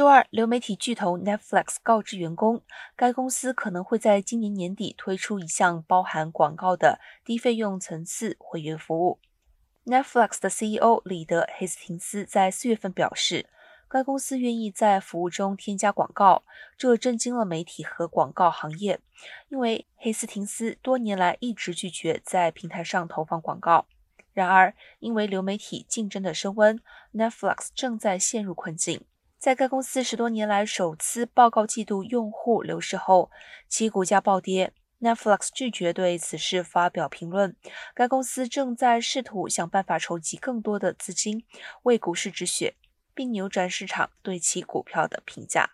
周二，流媒体巨头 Netflix 告知员工，该公司可能会在今年年底推出一项包含广告的低费用层次会员服务。Netflix 的 CEO 里德·黑斯廷斯在四月份表示，该公司愿意在服务中添加广告，这震惊了媒体和广告行业，因为黑斯廷斯多年来一直拒绝在平台上投放广告。然而，因为流媒体竞争的升温，Netflix 正在陷入困境。在该公司十多年来首次报告季度用户流失后，其股价暴跌。Netflix 拒绝对此事发表评论。该公司正在试图想办法筹集更多的资金，为股市止血，并扭转市场对其股票的评价。